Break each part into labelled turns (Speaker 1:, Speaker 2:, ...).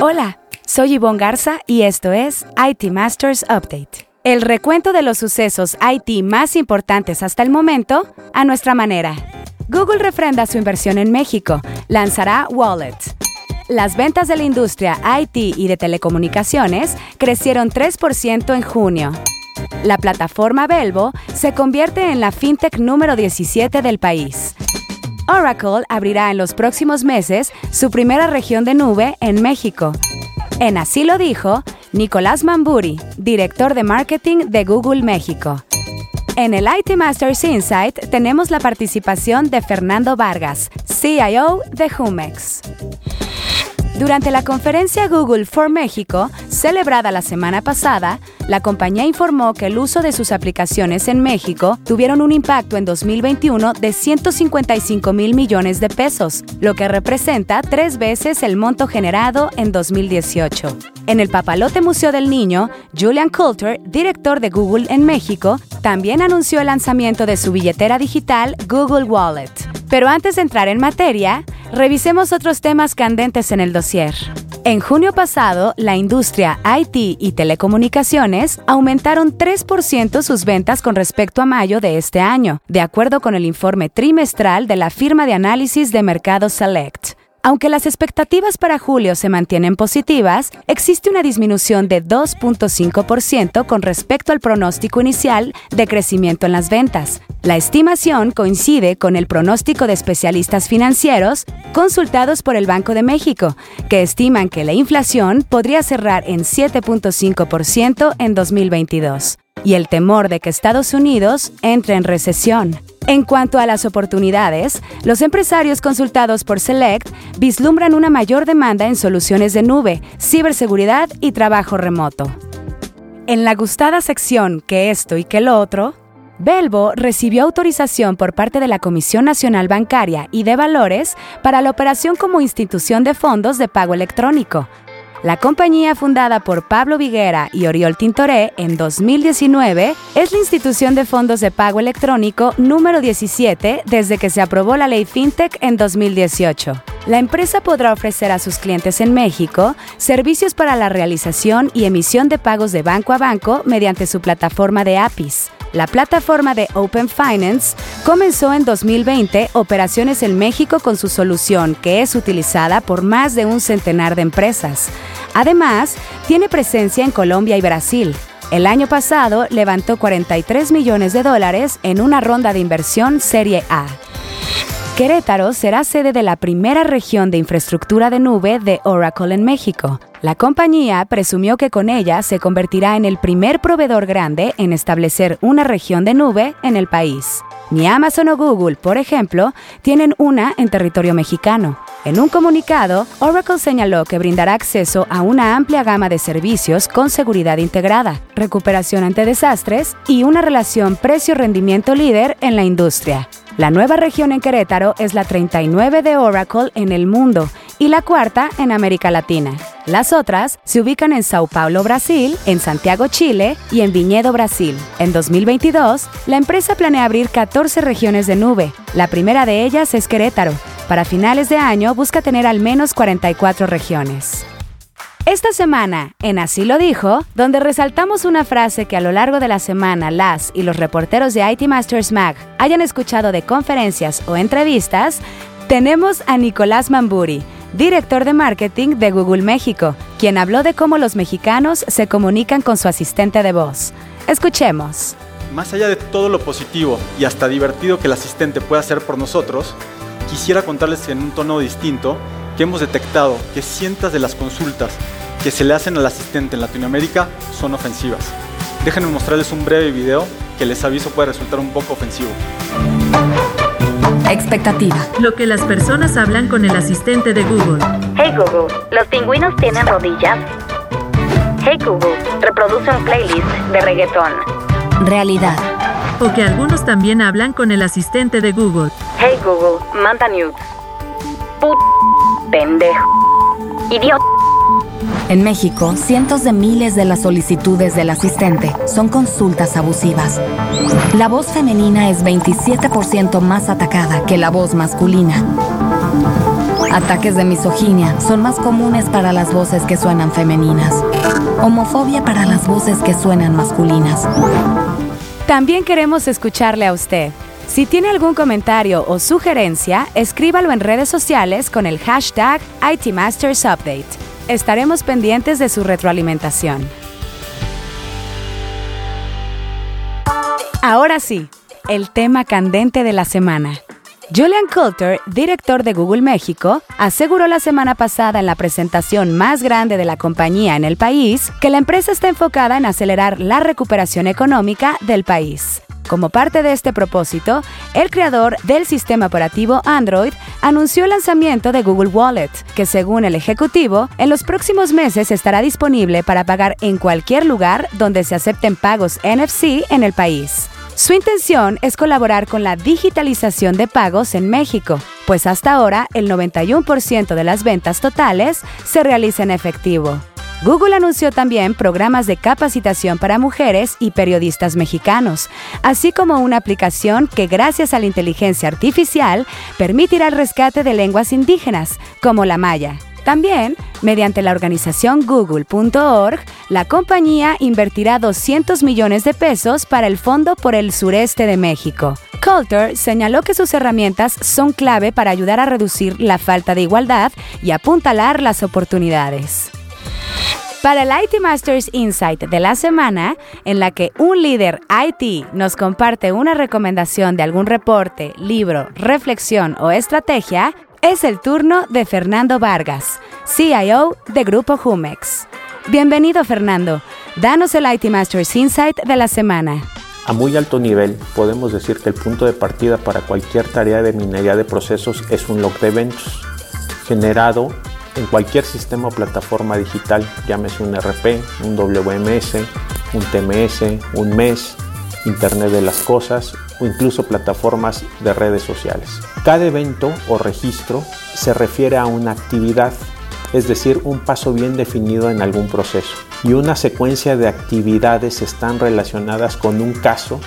Speaker 1: Hola, soy Yvonne Garza y esto es IT Masters Update. El recuento de los sucesos IT más importantes hasta el momento a nuestra manera. Google refrenda su inversión en México, lanzará Wallet. Las ventas de la industria IT y de telecomunicaciones crecieron 3% en junio. La plataforma Belvo se convierte en la fintech número 17 del país. Oracle abrirá en los próximos meses su primera región de nube en México. En así lo dijo Nicolás Mamburi, director de marketing de Google México. En el IT Masters Insight tenemos la participación de Fernando Vargas, CIO de Humex. Durante la conferencia Google for México, celebrada la semana pasada, la compañía informó que el uso de sus aplicaciones en México tuvieron un impacto en 2021 de 155 mil millones de pesos, lo que representa tres veces el monto generado en 2018. En el Papalote Museo del Niño, Julian Coulter, director de Google en México, también anunció el lanzamiento de su billetera digital Google Wallet. Pero antes de entrar en materia, Revisemos otros temas candentes en el dossier. En junio pasado, la industria IT y telecomunicaciones aumentaron 3% sus ventas con respecto a mayo de este año, de acuerdo con el informe trimestral de la firma de análisis de mercado Select. Aunque las expectativas para julio se mantienen positivas, existe una disminución de 2.5% con respecto al pronóstico inicial de crecimiento en las ventas. La estimación coincide con el pronóstico de especialistas financieros consultados por el Banco de México, que estiman que la inflación podría cerrar en 7.5% en 2022, y el temor de que Estados Unidos entre en recesión. En cuanto a las oportunidades, los empresarios consultados por Select vislumbran una mayor demanda en soluciones de nube, ciberseguridad y trabajo remoto. En la gustada sección que esto y que lo otro, Belvo recibió autorización por parte de la Comisión Nacional Bancaria y de Valores para la operación como institución de fondos de pago electrónico, la compañía fundada por Pablo Viguera y Oriol Tintoré en 2019 es la institución de fondos de pago electrónico número 17 desde que se aprobó la ley FinTech en 2018. La empresa podrá ofrecer a sus clientes en México servicios para la realización y emisión de pagos de banco a banco mediante su plataforma de APIs. La plataforma de Open Finance comenzó en 2020 operaciones en México con su solución, que es utilizada por más de un centenar de empresas. Además, tiene presencia en Colombia y Brasil. El año pasado levantó 43 millones de dólares en una ronda de inversión Serie A. Querétaro será sede de la primera región de infraestructura de nube de Oracle en México. La compañía presumió que con ella se convertirá en el primer proveedor grande en establecer una región de nube en el país. Ni Amazon o Google, por ejemplo, tienen una en territorio mexicano. En un comunicado, Oracle señaló que brindará acceso a una amplia gama de servicios con seguridad integrada, recuperación ante desastres y una relación precio-rendimiento líder en la industria. La nueva región en Querétaro es la 39 de Oracle en el mundo y la cuarta en América Latina. Las otras se ubican en Sao Paulo, Brasil, en Santiago, Chile y en Viñedo, Brasil. En 2022, la empresa planea abrir 14 regiones de nube. La primera de ellas es Querétaro. Para finales de año busca tener al menos 44 regiones. Esta semana, en Así lo dijo, donde resaltamos una frase que a lo largo de la semana las y los reporteros de IT Masters Mag hayan escuchado de conferencias o entrevistas, tenemos a Nicolás Mamburi, director de marketing de Google México, quien habló de cómo los mexicanos se comunican con su asistente de voz. Escuchemos.
Speaker 2: Más allá de todo lo positivo y hasta divertido que el asistente pueda hacer por nosotros, quisiera contarles en un tono distinto que hemos detectado que cientos de las consultas que se le hacen al asistente en Latinoamérica son ofensivas. Déjenme mostrarles un breve video que les aviso puede resultar un poco ofensivo.
Speaker 3: Expectativa.
Speaker 4: Lo que las personas hablan con el asistente de Google.
Speaker 5: Hey Google, ¿los pingüinos tienen rodillas? Hey Google, reproduce un playlist de reggaetón.
Speaker 3: Realidad.
Speaker 4: O que algunos también hablan con el asistente de Google.
Speaker 5: Hey Google, manda nudes. Put pendejo. Idiota.
Speaker 3: En México, cientos de miles de las solicitudes del asistente son consultas abusivas. La voz femenina es 27% más atacada que la voz masculina. Ataques de misoginia son más comunes para las voces que suenan femeninas. Homofobia para las voces que suenan masculinas.
Speaker 1: También queremos escucharle a usted. Si tiene algún comentario o sugerencia, escríbalo en redes sociales con el hashtag ITMastersUpdate. Estaremos pendientes de su retroalimentación. Ahora sí, el tema candente de la semana. Julian Coulter, director de Google México, aseguró la semana pasada en la presentación más grande de la compañía en el país que la empresa está enfocada en acelerar la recuperación económica del país. Como parte de este propósito, el creador del sistema operativo Android anunció el lanzamiento de Google Wallet, que según el ejecutivo, en los próximos meses estará disponible para pagar en cualquier lugar donde se acepten pagos NFC en el país. Su intención es colaborar con la digitalización de pagos en México, pues hasta ahora el 91% de las ventas totales se realiza en efectivo. Google anunció también programas de capacitación para mujeres y periodistas mexicanos, así como una aplicación que gracias a la inteligencia artificial permitirá el rescate de lenguas indígenas, como la maya. También, mediante la organización google.org, la compañía invertirá 200 millones de pesos para el Fondo por el Sureste de México. Coulter señaló que sus herramientas son clave para ayudar a reducir la falta de igualdad y apuntalar las oportunidades. Para el IT Masters Insight de la semana, en la que un líder IT nos comparte una recomendación de algún reporte, libro, reflexión o estrategia, es el turno de Fernando Vargas, CIO de Grupo Jumex. Bienvenido Fernando, danos el IT Masters Insight de la semana.
Speaker 6: A muy alto nivel, podemos decir que el punto de partida para cualquier tarea de minería de procesos es un log de eventos, generado en cualquier sistema o plataforma digital, llámese un RP, un WMS, un TMS, un MES, Internet de las Cosas o incluso plataformas de redes sociales. Cada evento o registro se refiere a una actividad, es decir, un paso bien definido en algún proceso, y una secuencia de actividades están relacionadas con un caso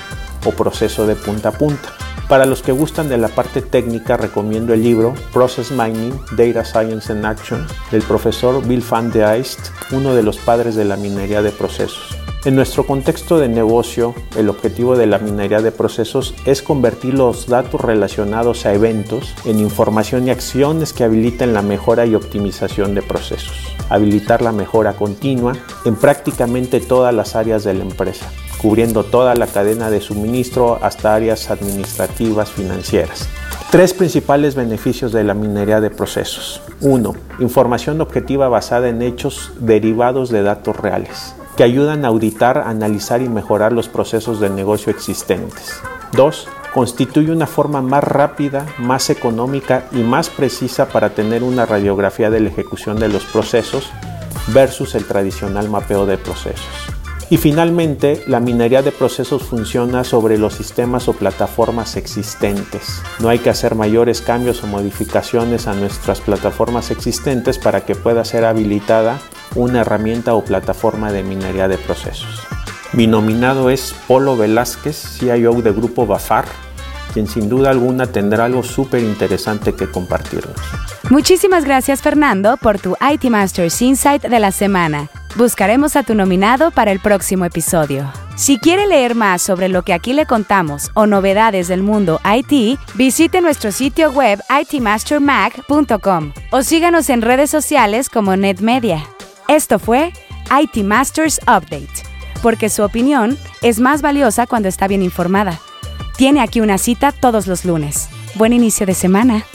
Speaker 6: o proceso de punta a punta. Para los que gustan de la parte técnica, recomiendo el libro Process Mining, Data Science in Action del profesor Bill van de Eist, uno de los padres de la minería de procesos. En nuestro contexto de negocio, el objetivo de la minería de procesos es convertir los datos relacionados a eventos en información y acciones que habiliten la mejora y optimización de procesos, habilitar la mejora continua en prácticamente todas las áreas de la empresa, cubriendo toda la cadena de suministro hasta áreas administrativas financieras. Tres principales beneficios de la minería de procesos. 1. Información objetiva basada en hechos derivados de datos reales que ayudan a auditar, analizar y mejorar los procesos de negocio existentes. 2. Constituye una forma más rápida, más económica y más precisa para tener una radiografía de la ejecución de los procesos versus el tradicional mapeo de procesos. Y finalmente, la minería de procesos funciona sobre los sistemas o plataformas existentes. No hay que hacer mayores cambios o modificaciones a nuestras plataformas existentes para que pueda ser habilitada una herramienta o plataforma de minería de procesos. Mi nominado es Polo Velázquez, CIO de Grupo Bafar, quien sin duda alguna tendrá algo súper interesante que compartirnos.
Speaker 1: Muchísimas gracias Fernando por tu IT Masters Insight de la semana. Buscaremos a tu nominado para el próximo episodio. Si quiere leer más sobre lo que aquí le contamos o novedades del mundo IT, visite nuestro sitio web itmastermag.com o síganos en redes sociales como NetMedia. Esto fue IT Masters Update, porque su opinión es más valiosa cuando está bien informada. Tiene aquí una cita todos los lunes. Buen inicio de semana.